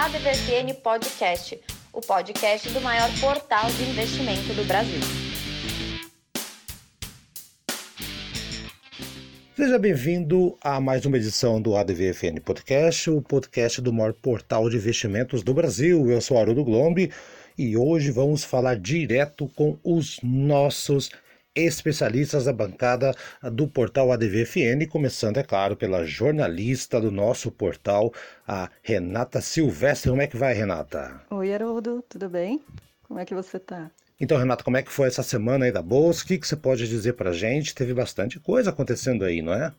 ADVFN Podcast, o podcast do maior portal de investimento do Brasil. Seja bem-vindo a mais uma edição do ADVFN Podcast, o podcast do maior portal de investimentos do Brasil. Eu sou Haroldo Glombi e hoje vamos falar direto com os nossos especialistas da bancada do portal ADVFN, começando, é claro, pela jornalista do nosso portal, a Renata Silvestre. Como é que vai, Renata? Oi, Haroldo, tudo bem? Como é que você está? Então, Renata, como é que foi essa semana aí da Bolsa? O que, que você pode dizer para a gente? Teve bastante coisa acontecendo aí, não é?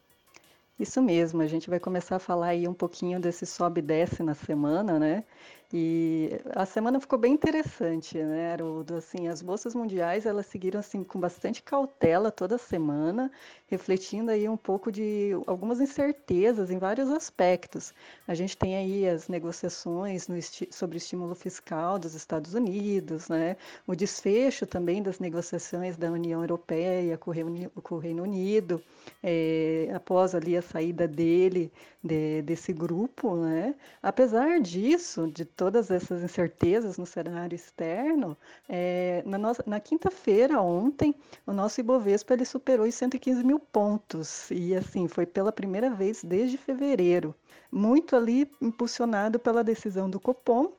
Isso mesmo, a gente vai começar a falar aí um pouquinho desse sobe e desce na semana, né? E a semana ficou bem interessante, né, Haroldo? Assim, as bolsas mundiais, elas seguiram assim com bastante cautela toda semana, refletindo aí um pouco de algumas incertezas em vários aspectos. A gente tem aí as negociações sobre estímulo fiscal dos Estados Unidos, né? O desfecho também das negociações da União Europeia com o Reino, com o Reino Unido, é, após ali a saída dele de, desse grupo, né? Apesar disso, de todas essas incertezas no cenário externo, é, na, na quinta-feira, ontem, o nosso Ibovespa ele superou os 115 mil pontos, e assim, foi pela primeira vez desde fevereiro, muito ali impulsionado pela decisão do Copom,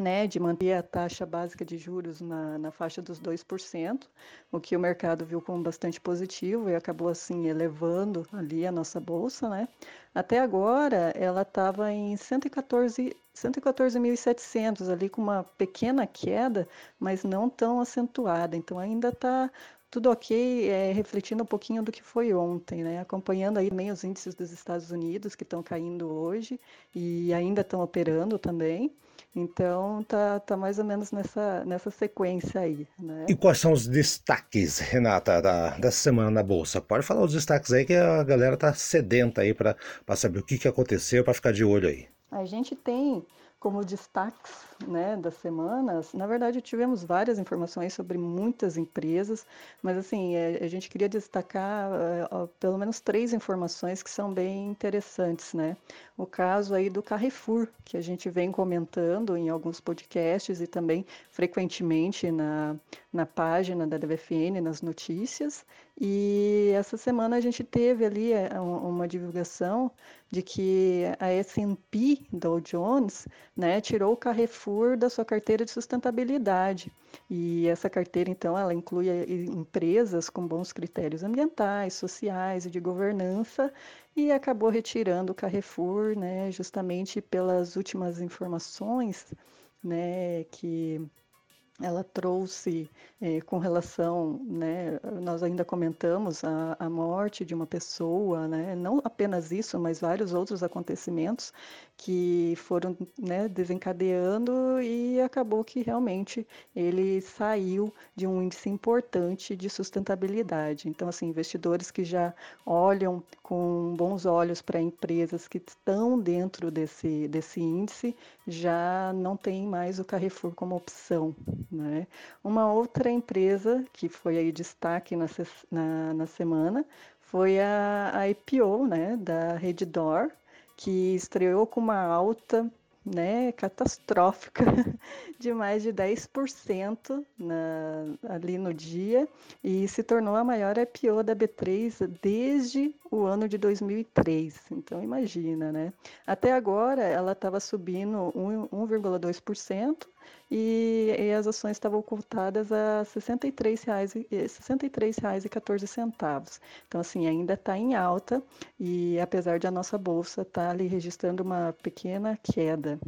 né, de manter a taxa básica de juros na, na faixa dos 2%, o que o mercado viu como bastante positivo e acabou assim elevando ali a nossa bolsa, né? Até agora ela estava em 114 114.700 ali com uma pequena queda, mas não tão acentuada. Então ainda está tudo ok, é, refletindo um pouquinho do que foi ontem, né? Acompanhando aí também os índices dos Estados Unidos que estão caindo hoje e ainda estão operando também. Então tá, tá mais ou menos nessa, nessa sequência aí. Né? E quais são os destaques, Renata, da, da semana na Bolsa? Pode falar os destaques aí que a galera tá sedenta aí para saber o que, que aconteceu, para ficar de olho aí. A gente tem como destaques né, das semanas, na verdade tivemos várias informações sobre muitas empresas, mas assim, é, a gente queria destacar uh, pelo menos três informações que são bem interessantes, né? O caso aí do Carrefour, que a gente vem comentando em alguns podcasts e também frequentemente na, na página da DVFN, nas notícias, e essa semana a gente teve ali é, uma divulgação de que a S&P Dow Jones né, tirou o Carrefour da sua carteira de sustentabilidade. E essa carteira, então, ela inclui eh, empresas com bons critérios ambientais, sociais e de governança, e acabou retirando o Carrefour, né, justamente pelas últimas informações né, que ela trouxe é, com relação, né, nós ainda comentamos a, a morte de uma pessoa, né, não apenas isso, mas vários outros acontecimentos que foram né, desencadeando e acabou que realmente ele saiu de um índice importante de sustentabilidade. Então, assim, investidores que já olham com bons olhos para empresas que estão dentro desse, desse índice já não tem mais o Carrefour como opção. Né? Uma outra empresa que foi aí destaque na, na, na semana foi a, a IPO né, da Reddor, que estreou com uma alta né, catastrófica de mais de 10% na, ali no dia e se tornou a maior IPO da B3 desde o ano de 2003. Então imagina, né? Até agora ela estava subindo 1,2% e, e, as ações estavam cotadas a R$ 63,14. R$ 63 centavos. Então, assim, ainda está em alta e apesar de a nossa bolsa estar tá ali registrando uma pequena queda.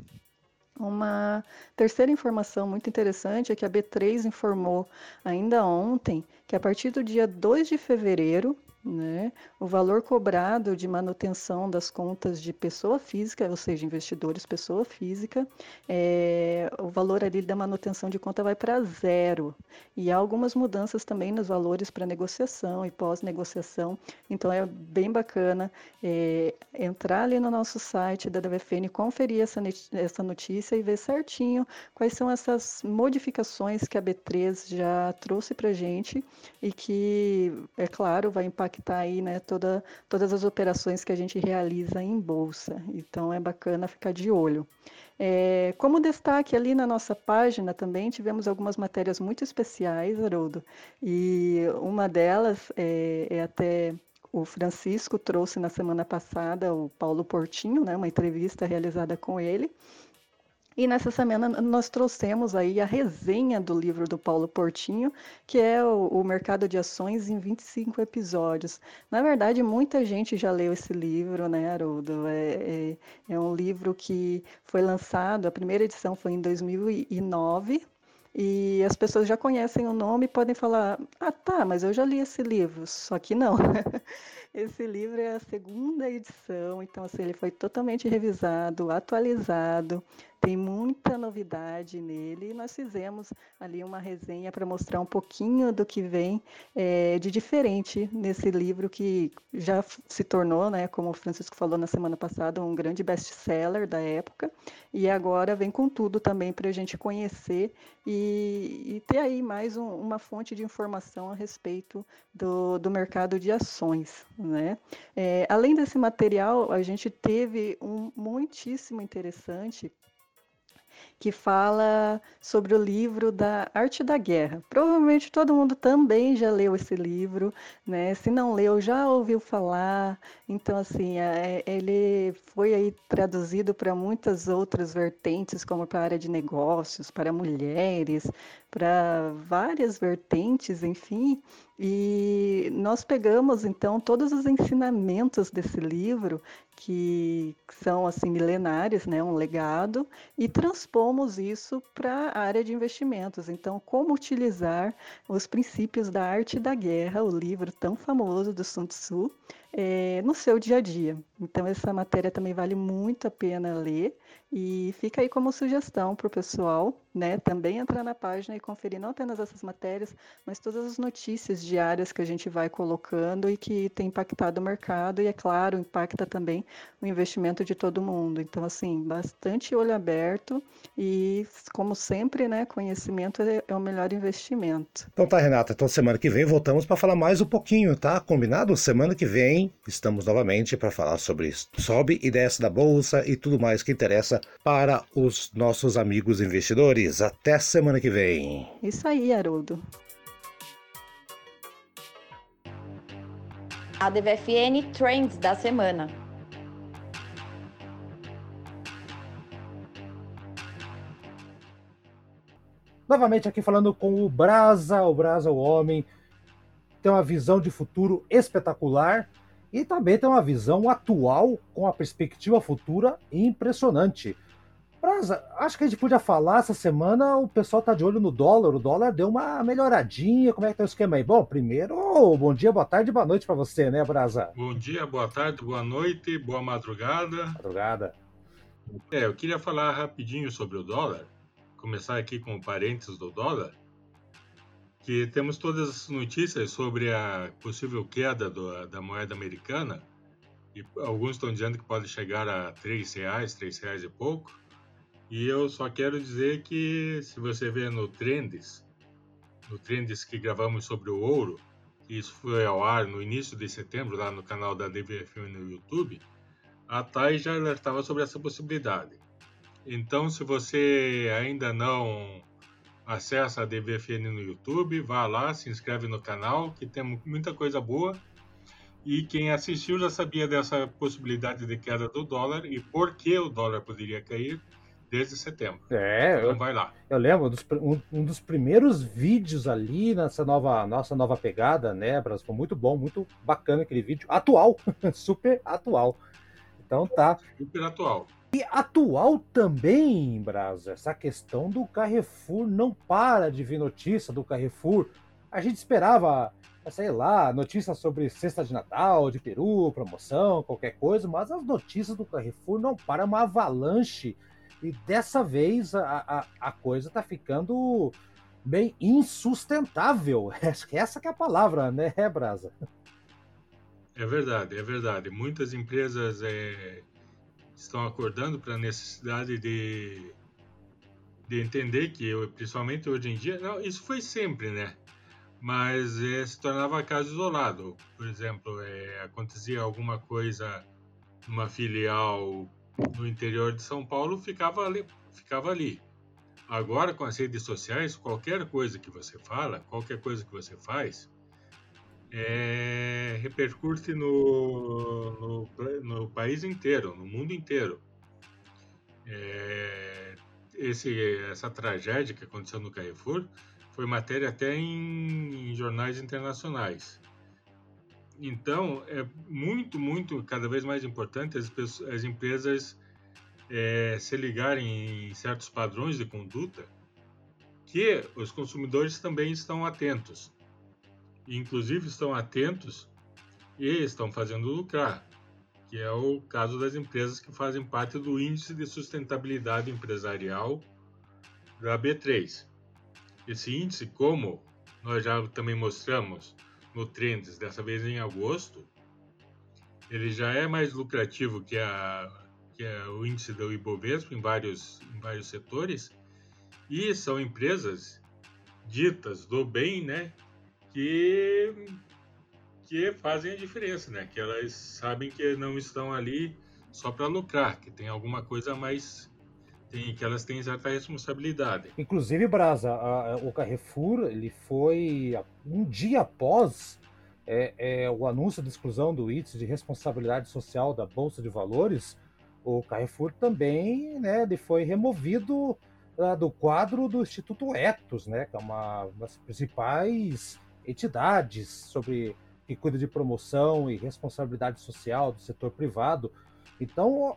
Uma terceira informação muito interessante é que a B3 informou ainda ontem que a partir do dia 2 de fevereiro né? O valor cobrado de manutenção das contas de pessoa física, ou seja, investidores pessoa física, é, o valor ali da manutenção de conta vai para zero. E há algumas mudanças também nos valores para negociação e pós-negociação. Então é bem bacana é, entrar ali no nosso site da WFN, conferir essa, essa notícia e ver certinho quais são essas modificações que a B3 já trouxe para gente e que, é claro, vai impactar impactar aí, né, toda, todas as operações que a gente realiza em bolsa. Então é bacana ficar de olho. É, como destaque ali na nossa página também tivemos algumas matérias muito especiais, Haroldo, e uma delas é, é até o Francisco trouxe na semana passada o Paulo Portinho, né, uma entrevista realizada com ele, e nessa semana nós trouxemos aí a resenha do livro do Paulo Portinho, que é o, o, Mercado de Ações em 25 episódios. Na verdade, muita gente já leu esse livro, né, Haroldo? É, é, é um livro que foi lançado, a primeira edição foi em 2009, e as pessoas já conhecem o nome e podem falar: ah, tá, mas eu já li esse livro. Só que não. esse livro é a segunda edição, então assim, ele foi totalmente revisado, atualizado, tem muita novidade nele e nós fizemos ali uma resenha para mostrar um pouquinho do que vem é, de diferente nesse livro que já se tornou, né, como o Francisco falou na semana passada, um grande best-seller da época e agora vem com tudo também para a gente conhecer e, e, ter aí mais um, uma fonte de informação a respeito do, do mercado de ações. Né? É, além desse material, a gente teve um muitíssimo interessante que fala sobre o livro da Arte da Guerra. Provavelmente todo mundo também já leu esse livro, né? Se não leu, já ouviu falar. Então, assim, é, ele foi aí traduzido para muitas outras vertentes, como para a área de negócios, para mulheres, para várias vertentes, enfim. E nós pegamos então todos os ensinamentos desse livro que são assim milenares, né, um legado, e transpomos isso para a área de investimentos. Então, como utilizar os princípios da arte da guerra, o livro tão famoso do Sun Tzu, é, no seu dia a dia. Então, essa matéria também vale muito a pena ler e fica aí como sugestão para o pessoal, né? Também entrar na página e conferir não apenas essas matérias, mas todas as notícias diárias que a gente vai colocando e que tem impactado o mercado e, é claro, impacta também o investimento de todo mundo. Então, assim, bastante olho aberto e, como sempre, né? Conhecimento é, é o melhor investimento. Então tá, Renata. Então semana que vem voltamos para falar mais um pouquinho, tá? Combinado? Semana que vem estamos novamente para falar sobre. Sobe e desce da bolsa e tudo mais que interessa para os nossos amigos investidores. Até semana que vem. Isso aí, Haroldo. A DVFN Trends da semana. Novamente aqui falando com o Brasa, o Brasa, o homem, tem uma visão de futuro espetacular e também tem uma visão atual com a perspectiva futura impressionante. Praza, acho que a gente podia falar essa semana, o pessoal tá de olho no dólar, o dólar deu uma melhoradinha, como é que tá o esquema aí? Bom, primeiro, bom dia, boa tarde, boa noite para você, né, Brasa? Bom dia, boa tarde, boa noite, boa madrugada. Madrugada. É, eu queria falar rapidinho sobre o dólar, começar aqui com parênteses do dólar que temos todas as notícias sobre a possível queda do, da moeda americana e alguns estão dizendo que pode chegar a três reais, três reais e pouco. E eu só quero dizer que se você vê no Trends, no Trends que gravamos sobre o ouro, isso foi ao ar no início de setembro lá no canal da DVFM no YouTube, a TAI já alertava sobre essa possibilidade. Então, se você ainda não Acesse a DVFN no YouTube, vá lá, se inscreve no canal, que tem muita coisa boa. E quem assistiu já sabia dessa possibilidade de queda do dólar e por que o dólar poderia cair desde setembro. É, então vai lá. Eu lembro dos, um, um, dos primeiros vídeos ali nessa nova nossa nova pegada, né, Bras? Foi muito bom, muito bacana aquele vídeo. Atual, super atual. Então tá. Super atual. E atual também, Brasa, essa questão do Carrefour não para de vir notícia do Carrefour. A gente esperava, sei lá, notícias sobre cesta de Natal, de Peru, promoção, qualquer coisa, mas as notícias do Carrefour não param, uma avalanche. E dessa vez a, a, a coisa tá ficando bem insustentável. Essa que é a palavra, né, Brasa? É verdade, é verdade. Muitas empresas é, estão acordando para a necessidade de, de entender que, principalmente hoje em dia, não, isso foi sempre, né? mas é, se tornava caso isolado. Por exemplo, é, acontecia alguma coisa numa filial no interior de São Paulo, ficava ali, ficava ali. Agora, com as redes sociais, qualquer coisa que você fala, qualquer coisa que você faz, é, repercute no, no, no, país inteiro, no mundo inteiro. É, esse, essa tragédia que aconteceu no Carrefour foi matéria até em, em jornais internacionais. Então, é muito, muito, cada vez mais importante as, as empresas é, se ligarem em certos padrões de conduta que os consumidores também estão atentos. Inclusive estão atentos e estão fazendo lucrar, que é o caso das empresas que fazem parte do Índice de Sustentabilidade Empresarial da B3. Esse índice, como nós já também mostramos no Trends, dessa vez em agosto, ele já é mais lucrativo que, a, que a, o índice do Ibovespa em vários, em vários setores, e são empresas ditas do bem, né, que, que fazem a diferença, né, que elas sabem que não estão ali só para lucrar, que tem alguma coisa mais tem, que elas têm certa responsabilidade. Inclusive, Brasa, a, a, o Carrefour ele foi um dia após é, é, o anúncio da exclusão do índice de responsabilidade social da Bolsa de Valores, o Carrefour também né, ele foi removido uh, do quadro do Instituto Etos, né, que é uma das principais entidades sobre que cuida de promoção e responsabilidade social do setor privado. Então,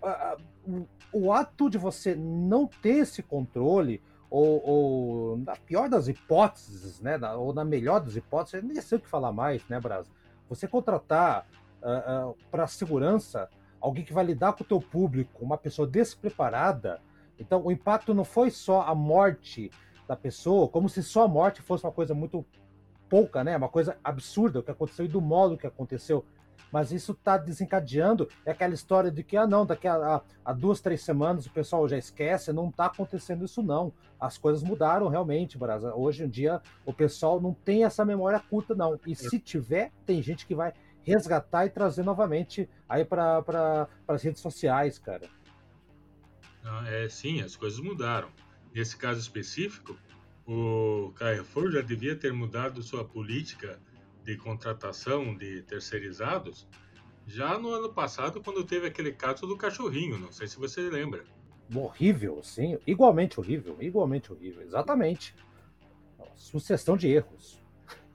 o, o ato de você não ter esse controle, ou, ou, na pior das hipóteses, né, ou na melhor das hipóteses, nem sei o que falar mais, né, Brasa? Você contratar uh, uh, para segurança alguém que vai lidar com o teu público, uma pessoa despreparada, então o impacto não foi só a morte da pessoa, como se só a morte fosse uma coisa muito pouca, né, uma coisa absurda o que aconteceu e do modo que aconteceu mas isso está desencadeando. É aquela história de que, ah, não, daqui a, a, duas, três semanas o pessoal já esquece. Não está acontecendo isso, não. As coisas mudaram realmente, Brasa. Hoje em dia o pessoal não tem essa memória curta, não. E se tiver, tem gente que vai resgatar e trazer novamente aí para pra, as redes sociais, cara. É, sim, as coisas mudaram. Nesse caso específico, o Carrefour já devia ter mudado sua política de contratação de terceirizados já no ano passado, quando teve aquele caso do cachorrinho. Não sei se você lembra. Horrível, sim. Igualmente horrível, igualmente horrível, exatamente. Sucessão de erros.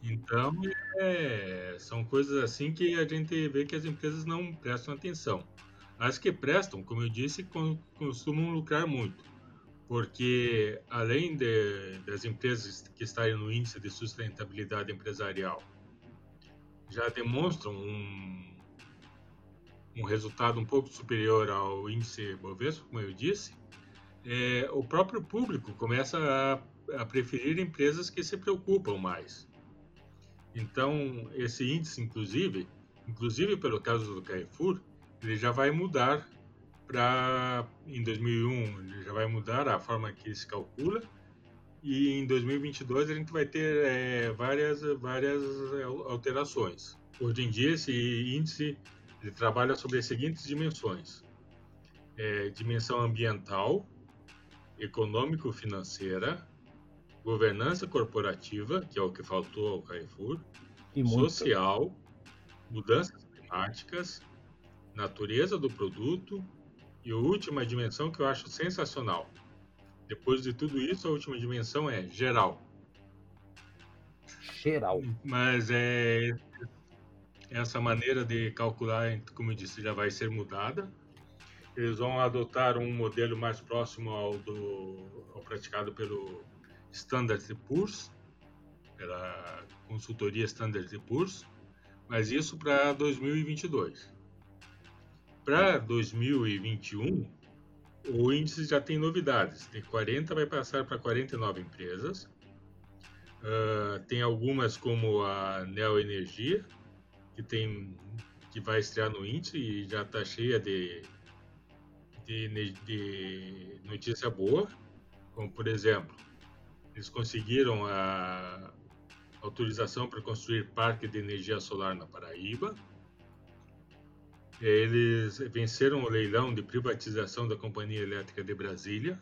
Então, é, são coisas assim que a gente vê que as empresas não prestam atenção. As que prestam, como eu disse, costumam lucrar muito, porque além de, das empresas que estarem no índice de sustentabilidade empresarial já demonstram um, um resultado um pouco superior ao índice Bovespa, como eu disse, é, o próprio público começa a, a preferir empresas que se preocupam mais. Então, esse índice, inclusive, inclusive pelo caso do Carrefour, ele já vai mudar para em 2001 ele já vai mudar a forma que se calcula. E em 2022 a gente vai ter é, várias, várias alterações. Hoje em dia, esse índice ele trabalha sobre as seguintes dimensões: é, dimensão ambiental, econômico-financeira, governança corporativa, que é o que faltou ao Carrefour, social, mudanças climáticas, natureza do produto e a última dimensão que eu acho sensacional, depois de tudo isso, a última dimensão é geral. Geral. Mas é essa maneira de calcular, como eu disse, já vai ser mudada. Eles vão adotar um modelo mais próximo ao do ao praticado pelo Standard Poor's, pela consultoria Standard Poor's, mas isso para 2022. Para 2021, o índice já tem novidades. De 40 vai passar para 49 empresas. Uh, tem algumas como a Neo Energia, que tem que vai estrear no índice e já está cheia de, de, de, notícia boa, como por exemplo, eles conseguiram a, autorização para construir parque de energia solar na Paraíba. Eles venceram o leilão de privatização da Companhia Elétrica de Brasília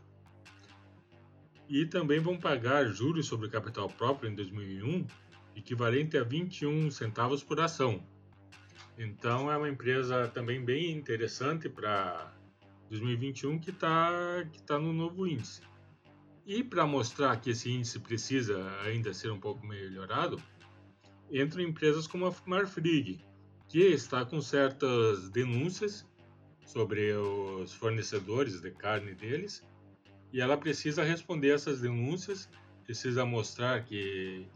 e também vão pagar juros sobre capital próprio em 2001, equivalente a 21 centavos por ação. Então é uma empresa também bem interessante para 2021 que está que tá no novo índice. E para mostrar que esse índice precisa ainda ser um pouco melhorado, entram empresas como a Marfrig, que está com certas denúncias sobre os fornecedores de carne deles, e ela precisa responder essas denúncias, precisa mostrar que,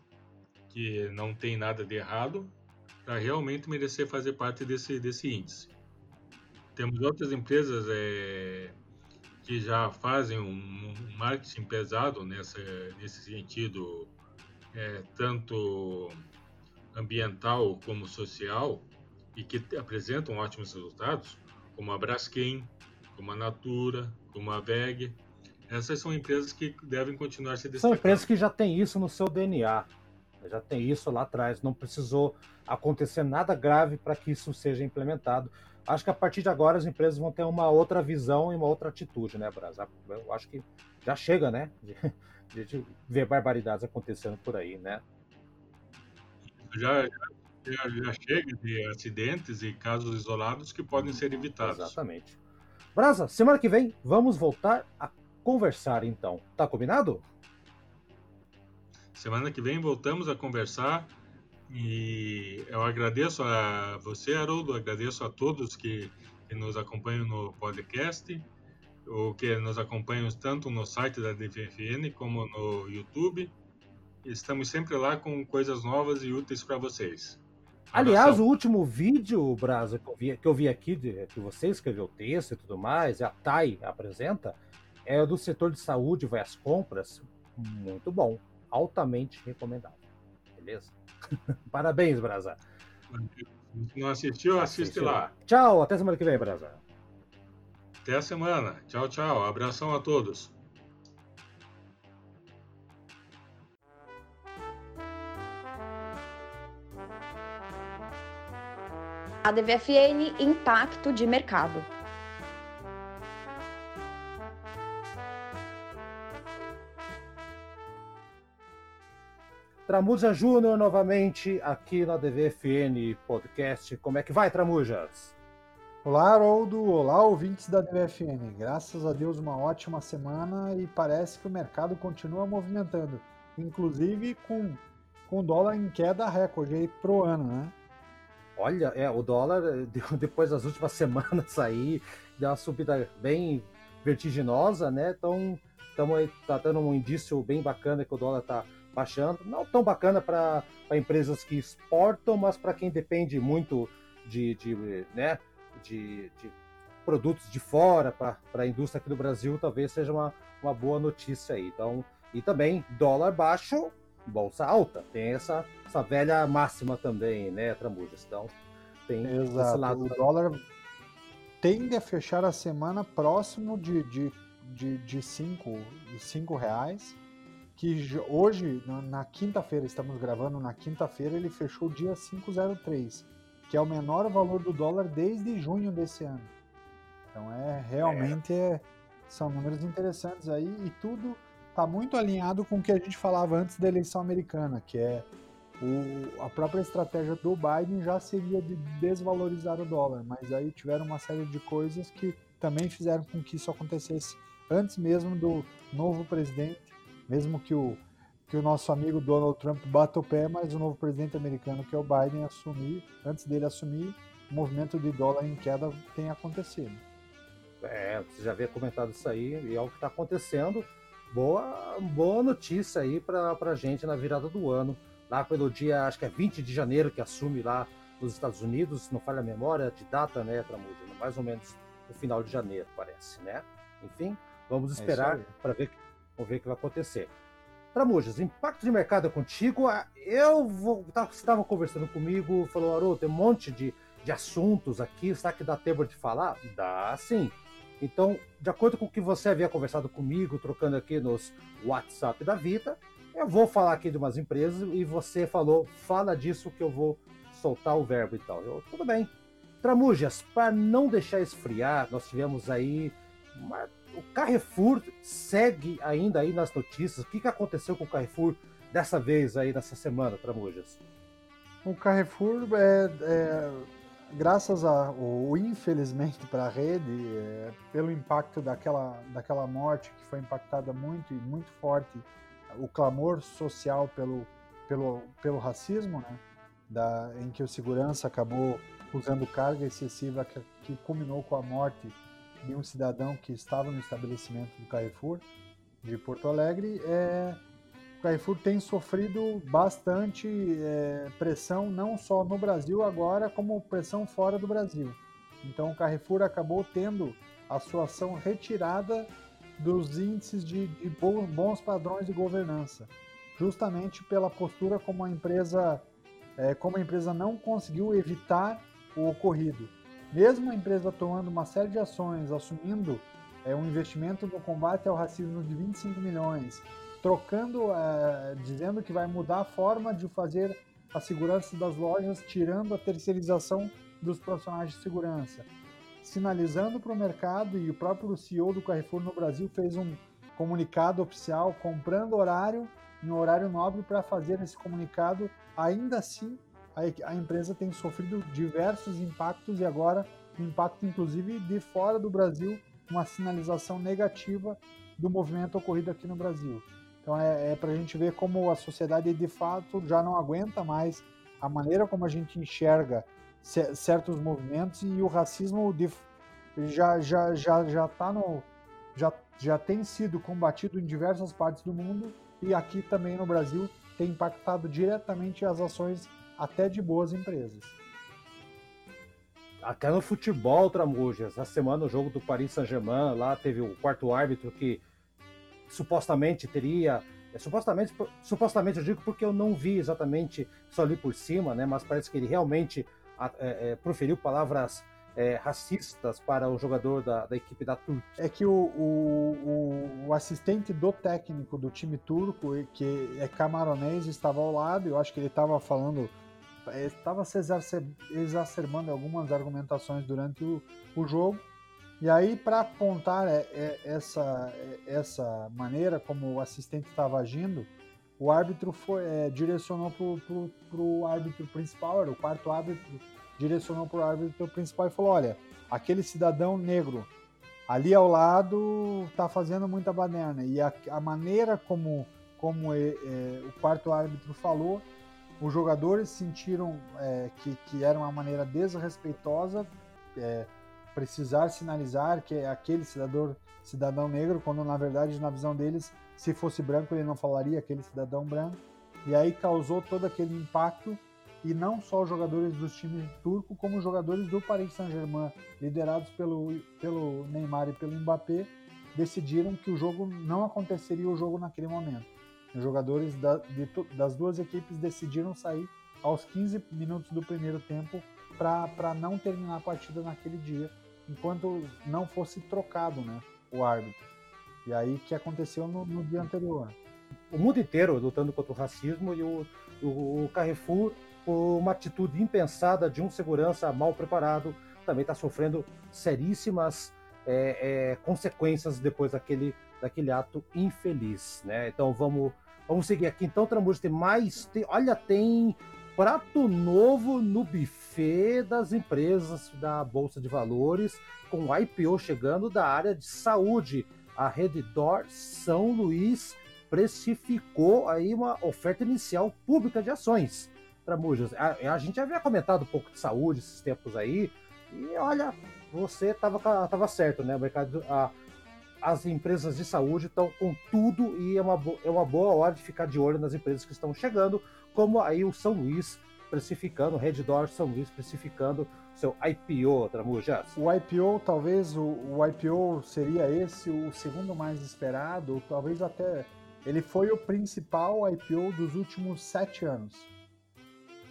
que não tem nada de errado para realmente merecer fazer parte desse, desse índice. Temos outras empresas é, que já fazem um, marketing pesado nessa, nesse sentido, é, tanto ambiental como social, e que apresentam ótimos resultados, como a Braskem, como a Natura, como a VEG. Essas são empresas que devem continuar se destacando. São empresas que já têm isso no seu DNA, já tem isso lá atrás, não precisou acontecer nada grave para que isso seja implementado. Acho que a partir de agora as empresas vão ter uma outra visão e uma outra atitude, né, Brasa? Eu acho que já chega, né, de, de ver barbaridades acontecendo por aí, né? Já, já, já chega de acidentes e casos isolados que podem ser evitados. Exatamente. Brasa, semana que vem vamos voltar a conversar, então. Tá combinado? Semana que vem voltamos a conversar e eu agradeço a você, Haroldo, agradeço a todos que, que nos acompanham no podcast, ou que nos acompanham tanto no site da DVFN como no YouTube. Estamos sempre lá com coisas novas e úteis para vocês. Aliás, o último vídeo, Brasa, que eu vi, que eu vi aqui, de, que você escreveu o texto e tudo mais, a TAI apresenta, é do setor de saúde, vai às compras. Muito bom altamente recomendável. Beleza? Parabéns, Brasa. Se não assistiu, assiste lá. Tchau, até semana que vem, Brasa. Até a semana. Tchau, tchau. Abração a todos. A DVFN Impacto de Mercado. Tramuja Júnior novamente aqui na DVFN Podcast. Como é que vai, Tramujas? Olá, Haroldo. Olá, ouvintes da DVFN. Graças a Deus, uma ótima semana e parece que o mercado continua movimentando, inclusive com, com o dólar em queda recorde aí pro ano, né? Olha, é, o dólar, depois das últimas semanas aí, deu uma subida bem vertiginosa, né? Então, estamos tá dando um indício bem bacana que o dólar está baixando. Não tão bacana para empresas que exportam, mas para quem depende muito de, de, né, de, de produtos de fora para a indústria aqui do Brasil, talvez seja uma, uma boa notícia aí. Então, e também dólar baixo, bolsa alta. Tem essa, essa velha máxima também, né, Tramujas? Então, tem Exato. esse lado. O dólar tende a fechar a semana próximo de, de, de, de cinco, cinco reais que hoje, na quinta-feira, estamos gravando na quinta-feira, ele fechou o dia 503, que é o menor valor do dólar desde junho desse ano. Então é realmente é. É, são números interessantes aí e tudo está muito alinhado com o que a gente falava antes da eleição americana, que é o, a própria estratégia do Biden já seria de desvalorizar o dólar, mas aí tiveram uma série de coisas que também fizeram com que isso acontecesse antes mesmo do novo presidente mesmo que o, que o nosso amigo Donald Trump bata o pé, mas o novo presidente americano, que é o Biden, assumir, antes dele assumir, o movimento de dólar em queda tem acontecido. É, você já havia comentado isso aí, e é o que está acontecendo. Boa, boa notícia aí para a gente na virada do ano. Lá pelo dia, acho que é 20 de janeiro que assume lá nos Estados Unidos, não falha a memória de data, né, Tramuja? Mais ou menos no final de janeiro, parece, né? Enfim, vamos é esperar é para ver Vamos ver o que vai acontecer. Tramujas, impacto de mercado é contigo. Ah, eu vou. Tá, você estava conversando comigo, falou, Haroldo, tem um monte de, de assuntos aqui. Será que dá tempo de falar? Dá sim. Então, de acordo com o que você havia conversado comigo, trocando aqui nos WhatsApp da vida, Eu vou falar aqui de umas empresas e você falou, fala disso que eu vou soltar o verbo e tal. Eu, tudo bem. Tramujas, para não deixar esfriar, nós tivemos aí uma... o Carrefour segue ainda aí nas notícias. O que, que aconteceu com o Carrefour dessa vez aí nessa semana, Tramujas? O Carrefour é, é graças a ou infelizmente para a rede, é, pelo impacto daquela daquela morte que foi impactada muito e muito forte, o clamor social pelo pelo pelo racismo, né? Da, em que o segurança acabou usando carga excessiva que, que culminou com a morte de um cidadão que estava no estabelecimento do Carrefour de Porto Alegre, é, Carrefour tem sofrido bastante é, pressão, não só no Brasil agora, como pressão fora do Brasil. Então o Carrefour acabou tendo a sua ação retirada dos índices de, de bons padrões de governança, justamente pela postura como a empresa, é, como a empresa não conseguiu evitar o ocorrido. Mesmo a empresa tomando uma série de ações, assumindo é, um investimento no combate ao racismo de 25 milhões, trocando, é, dizendo que vai mudar a forma de fazer a segurança das lojas, tirando a terceirização dos profissionais de segurança, sinalizando para o mercado e o próprio CEO do Carrefour no Brasil fez um comunicado oficial comprando horário em horário nobre para fazer esse comunicado. Ainda assim, a, a empresa tem sofrido diversos impactos e agora impacto inclusive de fora do Brasil, uma sinalização negativa do movimento ocorrido aqui no Brasil. Então é, é para a gente ver como a sociedade de fato já não aguenta mais a maneira como a gente enxerga certos movimentos e o racismo de, já já já já está no já já tem sido combatido em diversas partes do mundo e aqui também no Brasil tem impactado diretamente as ações até de boas empresas. Até no futebol, Tramujas. Essa semana, o jogo do Paris Saint-Germain, lá teve o quarto árbitro que supostamente teria. É, supostamente, supostamente eu digo porque eu não vi exatamente só ali por cima, né? Mas parece que ele realmente é, é, proferiu palavras é, racistas para o jogador da, da equipe da Turquia. É que o, o, o, assistente do técnico do time turco, que é camaronês, estava ao lado. Eu acho que ele estava falando estava se exacerbando algumas argumentações durante o, o jogo. E aí, para apontar é, é, essa, é, essa maneira como o assistente estava agindo, o árbitro foi, é, direcionou para o árbitro principal, era o quarto árbitro, direcionou para o árbitro principal e falou: Olha, aquele cidadão negro ali ao lado está fazendo muita baderna. E a, a maneira como, como é, é, o quarto árbitro falou os jogadores sentiram que, que era uma maneira desrespeitosa precisar sinalizar que é aquele cidadão, cidadão negro, quando na verdade, na visão deles, se fosse branco, ele não falaria aquele cidadão branco. E aí causou todo aquele impacto. E não só os jogadores dos times turco, como os jogadores do Paris Saint-Germain, liderados pelo, pelo Neymar e pelo Mbappé, decidiram que o jogo não aconteceria o jogo naquele momento. Os jogadores da, de, das duas equipes decidiram sair aos 15 minutos do primeiro tempo para não terminar a partida naquele dia, enquanto não fosse trocado né, o árbitro. E aí que aconteceu no, no dia anterior. O mundo inteiro lutando contra o racismo e o, o, o Carrefour, por uma atitude impensada de um segurança mal preparado, também está sofrendo seríssimas é, é, consequências depois daquele, daquele ato infeliz. Né? Então vamos Vamos seguir aqui. Então, Tramujas, tem mais. Tem, olha, tem prato novo no buffet das empresas da Bolsa de Valores, com IPO chegando da área de saúde. A Redditor São Luís precificou aí uma oferta inicial pública de ações. Tramujas, a, a gente já havia comentado um pouco de saúde esses tempos aí, e olha, você estava tava certo, né? O mercado, a, as empresas de saúde estão com tudo e é uma, é uma boa hora de ficar de olho nas empresas que estão chegando, como aí o São Luís precificando, Red Door São Luís precificando seu IPO, Tramujas. O IPO, talvez o, o IPO seria esse o segundo mais esperado, talvez até ele foi o principal IPO dos últimos sete anos.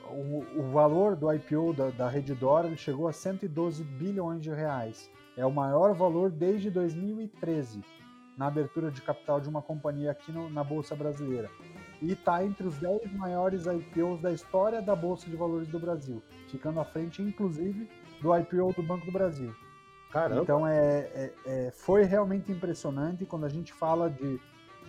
O, o valor do IPO da, da chegou a 112 bilhões de reais. É o maior valor desde 2013 na abertura de capital de uma companhia aqui no, na Bolsa Brasileira. E está entre os 10 maiores IPOs da história da Bolsa de Valores do Brasil, ficando à frente, inclusive, do IPO do Banco do Brasil. Caramba. Então é, é, é, foi realmente impressionante quando a gente fala de,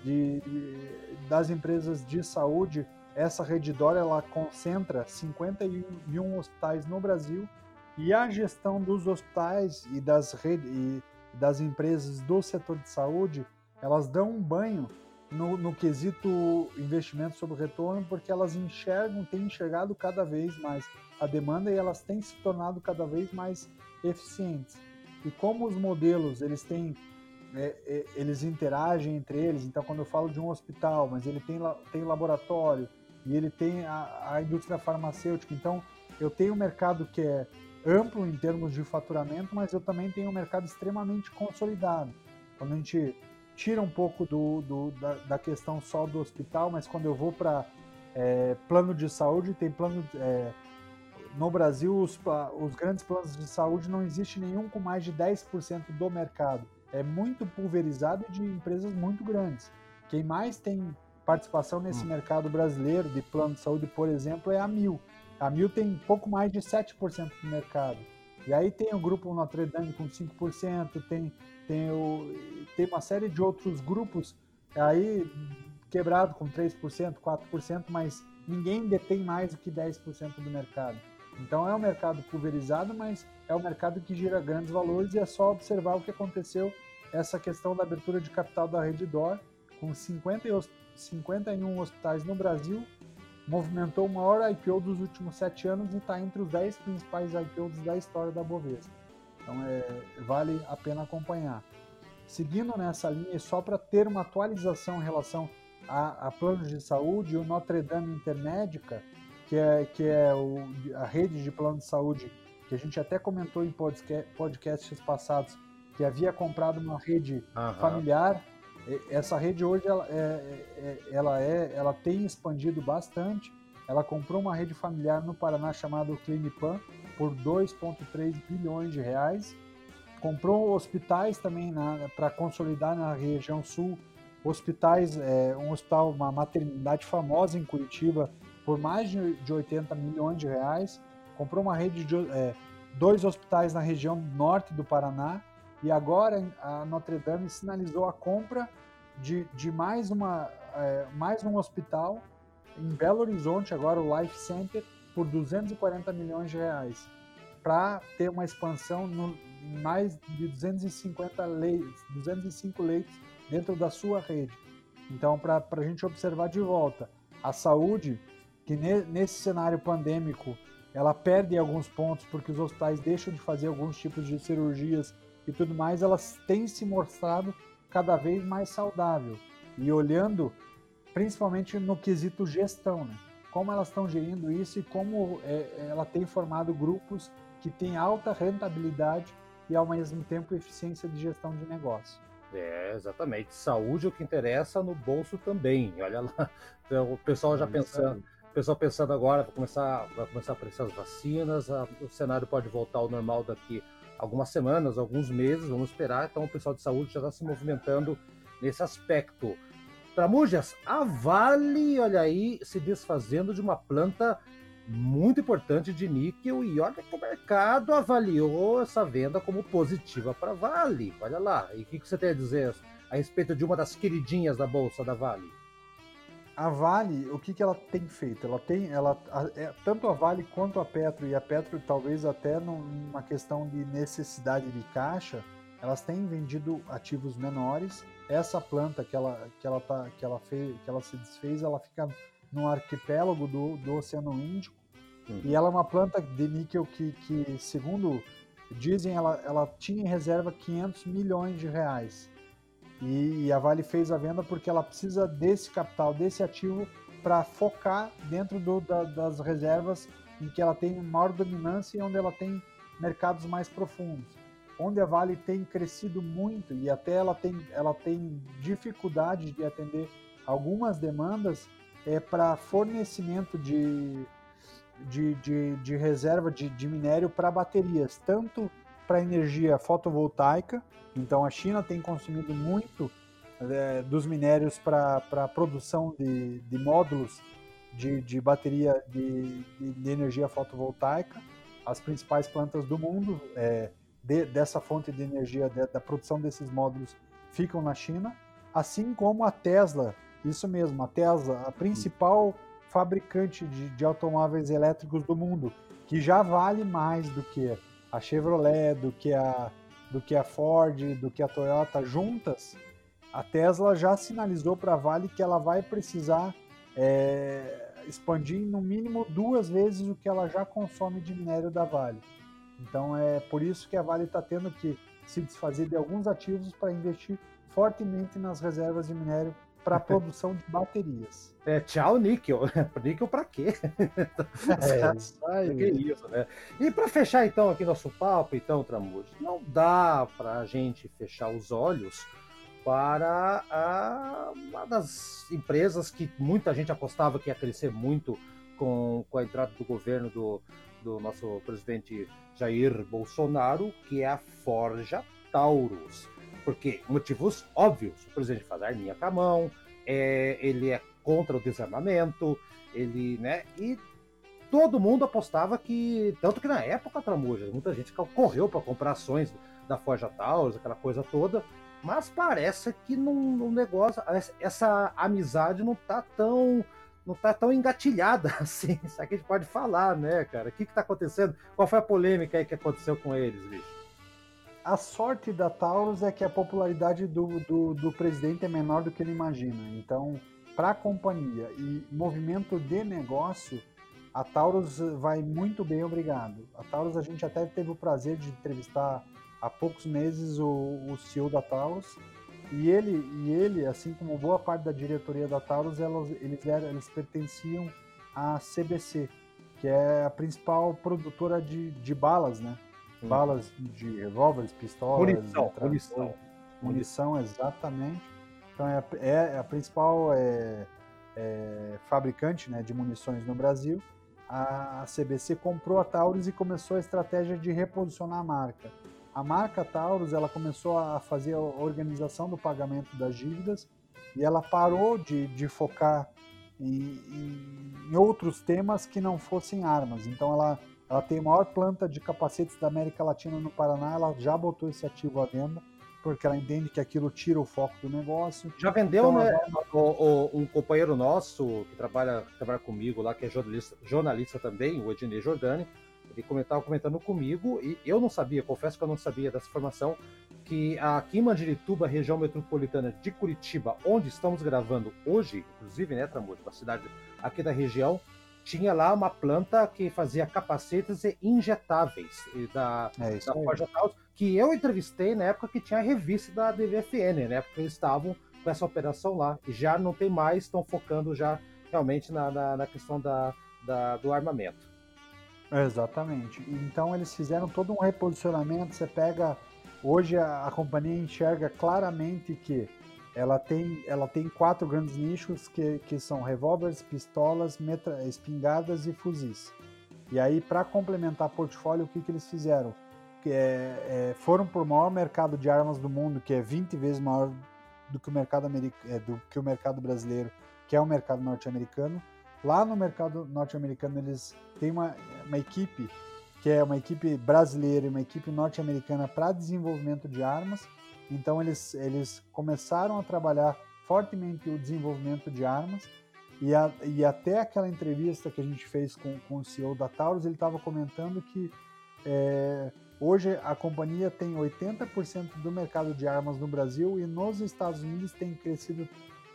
de, de, das empresas de saúde. Essa Redditor ela concentra 51 hospitais no Brasil e a gestão dos hospitais e das, redes, e das empresas do setor de saúde elas dão um banho no, no quesito investimento sobre retorno porque elas enxergam, têm enxergado cada vez mais a demanda e elas têm se tornado cada vez mais eficientes. E como os modelos eles têm é, é, eles interagem entre eles, então quando eu falo de um hospital, mas ele tem, tem laboratório e ele tem a, a indústria farmacêutica, então eu tenho um mercado que é amplo em termos de faturamento, mas eu também tenho um mercado extremamente consolidado. Quando a gente tira um pouco do, do da, da, questão só do hospital, mas quando eu vou para é, plano de saúde, tem plano. É, no Brasil, os, os grandes planos de saúde não existe nenhum com mais de 10% do mercado. É muito pulverizado de empresas muito grandes. Quem mais tem participação nesse hum. mercado brasileiro de plano de saúde, por exemplo, é a Mil. A Mil tem pouco mais de 7% do mercado. E aí tem o grupo Notre Dame com 5%, tem, tem, o, tem uma série de outros grupos aí quebrado com 3%, 4%, mas ninguém detém mais do que 10% do mercado. Então é um mercado pulverizado, mas é um mercado que gira grandes valores e é só observar o que aconteceu essa questão da abertura de capital da Redditor, com 50, 51 hospitais no Brasil, movimentou o maior IPO dos últimos sete anos e está entre os 10 principais IPOs da história da Bovespa. Então é, vale a pena acompanhar. Seguindo nessa linha, só para ter uma atualização em relação a, a planos de saúde, o Notre Dame Intermédica, que é, que é o, a rede de plano de saúde, que a gente até comentou em podcasts passados, que havia comprado uma rede uhum. familiar. Essa rede hoje ela é, é, ela é, ela tem expandido bastante. Ela comprou uma rede familiar no Paraná chamada Clinipan por 2,3 bilhões de reais. Comprou hospitais também para consolidar na região sul. Hospitais, é, um hospital, uma maternidade famosa em Curitiba por mais de, de 80 milhões de reais. Comprou uma rede de é, dois hospitais na região norte do Paraná e agora a Notre Dame sinalizou a compra de, de mais, uma, é, mais um hospital em Belo Horizonte, agora o Life Center, por 240 milhões de reais, para ter uma expansão no mais de 250 leitos, 205 leitos dentro da sua rede. Então, para a gente observar de volta, a saúde, que ne, nesse cenário pandêmico, ela perde alguns pontos porque os hospitais deixam de fazer alguns tipos de cirurgias e tudo mais, elas têm se mostrado cada vez mais saudável. E olhando principalmente no quesito gestão, né? como elas estão gerindo isso e como é, ela tem formado grupos que têm alta rentabilidade e ao mesmo tempo eficiência de gestão de negócio. É, exatamente. Saúde é o que interessa no bolso também. Olha lá, então, o pessoal já é pensando, o pessoal pensando agora, vai começar, vai começar a aparecer as vacinas, a, o cenário pode voltar ao normal daqui algumas semanas, alguns meses, vamos esperar. Então o pessoal de saúde já está se movimentando nesse aspecto. Tramujas, a Vale, olha aí, se desfazendo de uma planta muito importante de níquel e olha que o mercado avaliou essa venda como positiva para a Vale. Olha lá, e o que, que você tem a dizer a respeito de uma das queridinhas da bolsa da Vale? A Vale, o que, que ela tem feito? Ela tem, ela, a, é, tanto a Vale quanto a Petro, e a Petro talvez até numa questão de necessidade de caixa, elas têm vendido ativos menores. Essa planta que ela, que ela, tá, que ela, fez, que ela se desfez, ela fica no arquipélago do, do Oceano Índico, uhum. e ela é uma planta de níquel que, que segundo dizem, ela, ela tinha em reserva 500 milhões de reais. E, e a Vale fez a venda porque ela precisa desse capital, desse ativo, para focar dentro do, da, das reservas em que ela tem maior dominância e onde ela tem mercados mais profundos. Onde a Vale tem crescido muito e até ela tem, ela tem dificuldade de atender algumas demandas é para fornecimento de, de, de, de, reserva de, de minério para baterias, tanto para energia fotovoltaica. Então a China tem consumido muito é, dos minérios para a produção de, de módulos de, de bateria de, de, energia fotovoltaica. As principais plantas do mundo é, de, dessa fonte de energia, da produção desses módulos, ficam na China, assim como a Tesla, isso mesmo, a Tesla, a principal fabricante de automóveis elétricos do mundo, que já vale mais do que a Chevrolet, do que a, do que a Ford, do que a Toyota juntas, a Tesla já sinalizou para a Vale que ela vai precisar é, expandir no mínimo duas vezes o que ela já consome de minério da Vale. Então é por isso que a Vale está tendo que se desfazer de alguns ativos para investir fortemente nas reservas de minério para a produção de baterias. É, tchau, níquel. níquel para quê? é, que isso, né? E para fechar então aqui nosso papo, então, Tramujo, não dá para a gente fechar os olhos para a, uma das empresas que muita gente apostava que ia crescer muito com, com a entrada do governo do, do nosso presidente Jair Bolsonaro, que é a Forja Taurus. Porque motivos óbvios, o presidente faz arminha com a mão, é, ele é contra o desarmamento, ele, né, e todo mundo apostava que, tanto que na época, Tramuja, muita gente correu para comprar ações da Forja Taurus, aquela coisa toda, mas parece que no negócio, essa amizade não tá tão não tá tão engatilhada assim. Isso aqui a gente pode falar, né, cara? O que que tá acontecendo? Qual foi a polêmica aí que aconteceu com eles, bicho? A sorte da Taurus é que a popularidade do, do, do presidente é menor do que ele imagina. Então, para a companhia e movimento de negócio, a Taurus vai muito bem, obrigado. A Taurus a gente até teve o prazer de entrevistar há poucos meses o, o CEO da Taurus e ele, e ele, assim como boa parte da diretoria da Taurus, elas, eles, eram, eles pertenciam à CBC, que é a principal produtora de, de balas, né? Balas de revólveres, pistolas, munição, munição, munição, exatamente. Então é, é a principal é, é, fabricante né, de munições no Brasil. A, a CBC comprou a Taurus e começou a estratégia de reposicionar a marca a marca Taurus ela começou a fazer a organização do pagamento das dívidas e ela parou de, de focar em, em, outros temas que não fossem armas. Então ela, ela tem a maior planta de capacetes da América Latina no Paraná, ela já botou esse ativo à venda porque ela entende que aquilo tira o foco do negócio. Já vendeu, então, né? Ela... O, o, um companheiro nosso que trabalha, que trabalha comigo lá, que é jornalista, jornalista também, o Ednei Jordani, ele estava comentando comigo, e eu não sabia, confesso que eu não sabia dessa informação, que aqui em Mandirituba, região metropolitana de Curitiba, onde estamos gravando hoje, inclusive, né, Tramujo, uma cidade aqui da região, tinha lá uma planta que fazia capacetes injetáveis da, é da Forja Taurus, que eu entrevistei na época que tinha a revista da DVFN, né? Porque eles estavam com essa operação lá. E já não tem mais, estão focando já realmente na, na, na questão da, da, do armamento. Exatamente. Então eles fizeram todo um reposicionamento. Você pega. Hoje a, a companhia enxerga claramente que ela tem, ela tem quatro grandes nichos que, que são revólveres, pistolas, metra, espingardas e fuzis. E aí, para complementar o portfólio, o que, que eles fizeram? É, é, foram para o maior mercado de armas do mundo, que é 20 vezes maior do que o mercado, é, do que o mercado brasileiro, que é o mercado norte-americano. Lá no mercado norte-americano, eles têm uma, uma equipe que é uma equipe brasileira e uma equipe norte-americana para desenvolvimento de armas. Então, eles, eles começaram a trabalhar fortemente o desenvolvimento de armas. E, a, e até aquela entrevista que a gente fez com, com o CEO da Taurus, ele estava comentando que é, hoje a companhia tem 80% do mercado de armas no Brasil e nos Estados Unidos tem crescido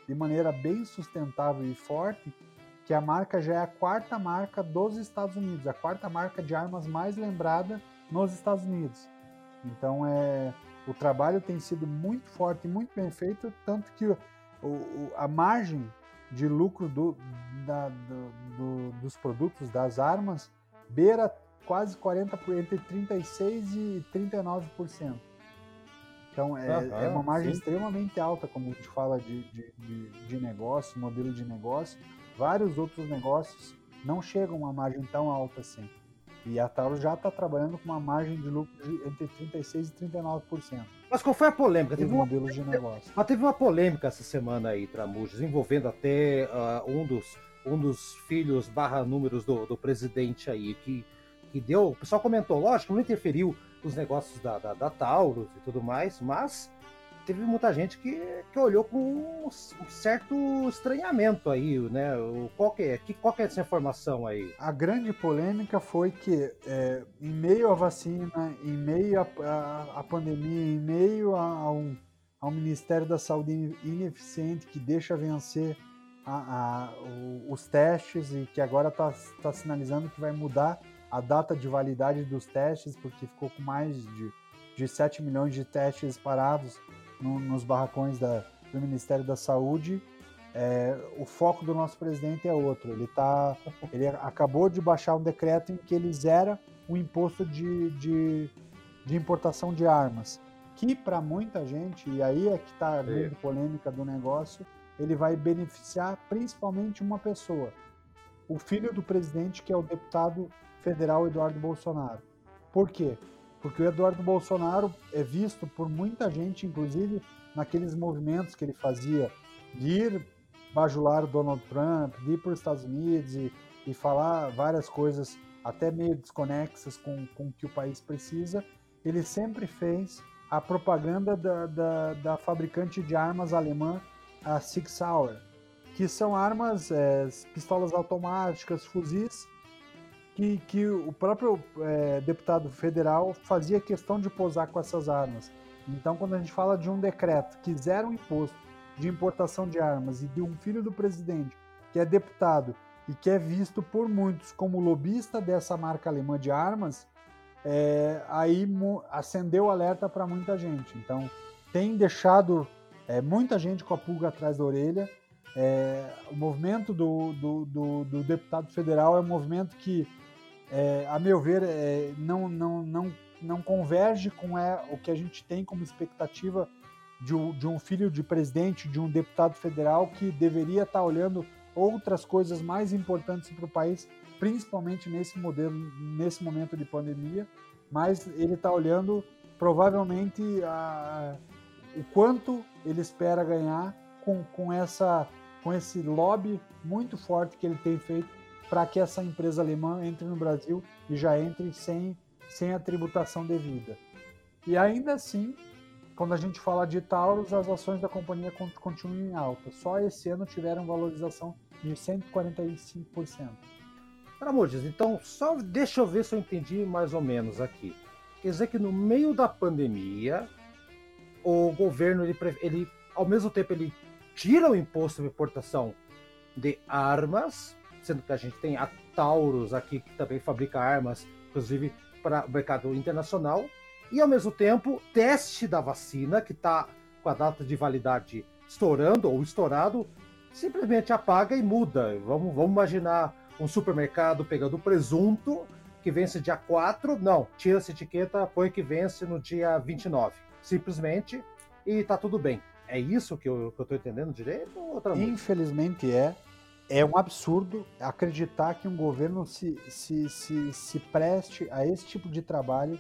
de maneira bem sustentável e forte que a marca já é a quarta marca dos Estados Unidos, a quarta marca de armas mais lembrada nos Estados Unidos. Então é o trabalho tem sido muito forte muito bem feito, tanto que o, o, a margem de lucro do, da, do, do, dos produtos, das armas, beira quase 40%, entre 36% e 39%. Então é, uhum, é uma margem sim. extremamente alta, como a gente fala de, de, de, de negócio, modelo de negócio vários outros negócios não chegam a uma margem tão alta assim. E a Taurus já está trabalhando com uma margem de lucro de entre 36% e 39%. Mas qual foi a polêmica? Teve modelos de negócio. Mas teve uma polêmica essa semana aí, Tramujas, envolvendo até uh, um, dos, um dos filhos barra números do, do presidente aí, que, que deu. O pessoal comentou, lógico, não interferiu nos negócios da, da, da Taurus e tudo mais, mas teve muita gente que, que olhou com um certo estranhamento aí, né? Qual que é, que, qual que é essa informação aí? A grande polêmica foi que, é, em meio à vacina, em meio à pandemia, em meio ao, ao Ministério da Saúde ineficiente que deixa vencer a, a, o, os testes e que agora está tá sinalizando que vai mudar a data de validade dos testes, porque ficou com mais de, de 7 milhões de testes parados no, nos barracões da, do Ministério da Saúde, é, o foco do nosso presidente é outro. Ele, tá, ele acabou de baixar um decreto em que ele zera o imposto de, de, de importação de armas, que para muita gente, e aí é que está a grande polêmica do negócio, ele vai beneficiar principalmente uma pessoa, o filho do presidente, que é o deputado federal Eduardo Bolsonaro. Por quê? Porque o Eduardo Bolsonaro é visto por muita gente, inclusive naqueles movimentos que ele fazia de ir bajular o Donald Trump, de ir para os Estados Unidos e, e, falar várias coisas até meio desconexas com, com o que o país precisa, ele sempre fez a propaganda da, da, da fabricante de armas alemã, a Sig Sauer, que são armas, é, pistolas automáticas, fuzis, que, que o próprio é, deputado federal fazia questão de posar com essas armas. Então, quando a gente fala de um decreto que zera um imposto de importação de armas e de um filho do presidente que é deputado e que é visto por muitos como lobista dessa marca alemã de armas, é, aí acendeu o alerta para muita gente. Então, tem deixado é, muita gente com a pulga atrás da orelha. É, o movimento do, do, do, do, deputado federal é um movimento que é, a meu ver, é, não, não, não, não converge com é, o que a gente tem como expectativa de, de um filho de presidente, de um deputado federal que deveria estar olhando outras coisas mais importantes para o país, principalmente nesse modelo, nesse momento de pandemia, mas ele está olhando provavelmente a, o quanto ele espera ganhar com, com, essa, com esse lobby muito forte que ele tem feito para que essa empresa alemã entre no Brasil e já entre sem, sem a tributação devida. E ainda assim, quando a gente fala de Taurus, as ações da companhia continuam em alta. Só esse ano tiveram valorização de 145%. Ramoses, então só deixa eu ver se eu entendi mais ou menos aqui. Quer dizer que no meio da pandemia, o governo, ele, ele ao mesmo tempo, ele tira o imposto de importação de armas sendo que a gente tem a Taurus aqui, que também fabrica armas, inclusive para o mercado internacional, e ao mesmo tempo, teste da vacina, que está com a data de validade estourando ou estourado, simplesmente apaga e muda. Vamos, vamos imaginar um supermercado pegando presunto que vence dia 4, não, tira essa etiqueta, põe que vence no dia 29. Simplesmente, e tá tudo bem. É isso que eu, tô entendendo direito? Infelizmente é é um absurdo acreditar que um governo se, se, se, se preste a esse tipo de trabalho.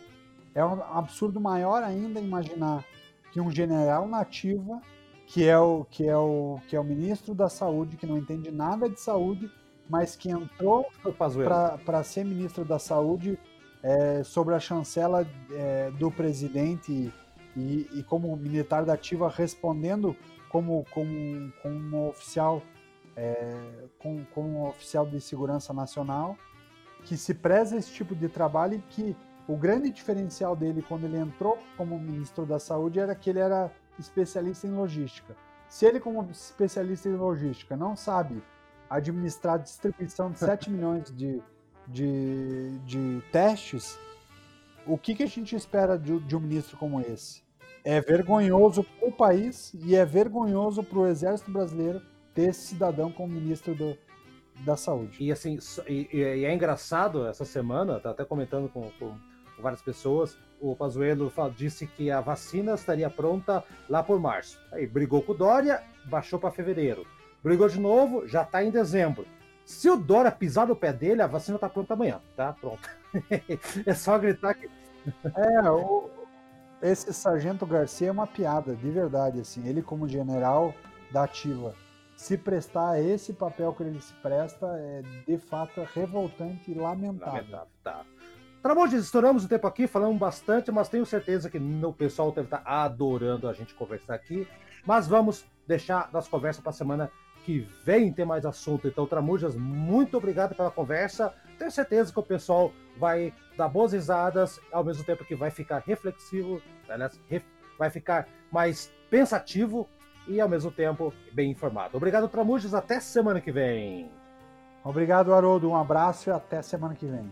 É um absurdo maior ainda imaginar que um general nativa, que é o, que é o, que é o ministro da Saúde, que não entende nada de saúde, mas que entrou para ser ministro da Saúde é, sobre a chancela é, do presidente e, e, como militar da ativa respondendo como, como, como um oficial é, com, com um oficial de segurança nacional que se preza esse tipo de trabalho e que o grande diferencial dele quando ele entrou como ministro da Saúde era que ele era especialista em logística. Se ele, como especialista em logística, não sabe administrar a distribuição de 7 milhões de, de, de testes, o que, que a gente espera de, de um ministro como esse? É vergonhoso para o país e é vergonhoso para o Exército Brasileiro ter esse cidadão como ministro do, da saúde. E assim, e, e, é engraçado essa semana, tá até comentando com, com, com várias pessoas, o Pazuello disse que a vacina estaria pronta lá por março. Aí brigou com o Dória, baixou para fevereiro. Brigou de novo, já está em dezembro. Se o Dória pisar no pé dele, a vacina está pronta amanhã, tá? Pronta. é só gritar que. É, o, esse Sargento Garcia é uma piada, de verdade, assim. Ele, como general da ativa, se prestar a esse papel que ele se presta, é de fato revoltante e lamentável. Lamentável, tá. Tramontes, estouramos o tempo aqui, falamos bastante, mas tenho certeza que o pessoal deve estar adorando a gente conversar aqui. Mas vamos deixar das conversas para a semana que vem ter mais assunto. Então, Tramujas, muito obrigado pela conversa. Tenho certeza que o pessoal vai dar boas risadas, ao mesmo tempo que vai ficar reflexivo, aliás, vai ficar mais pensativo e, ao mesmo tempo, bem informado. Obrigado, Tramujas. Até semana que vem. Obrigado, Haroldo. Um abraço e até semana que vem.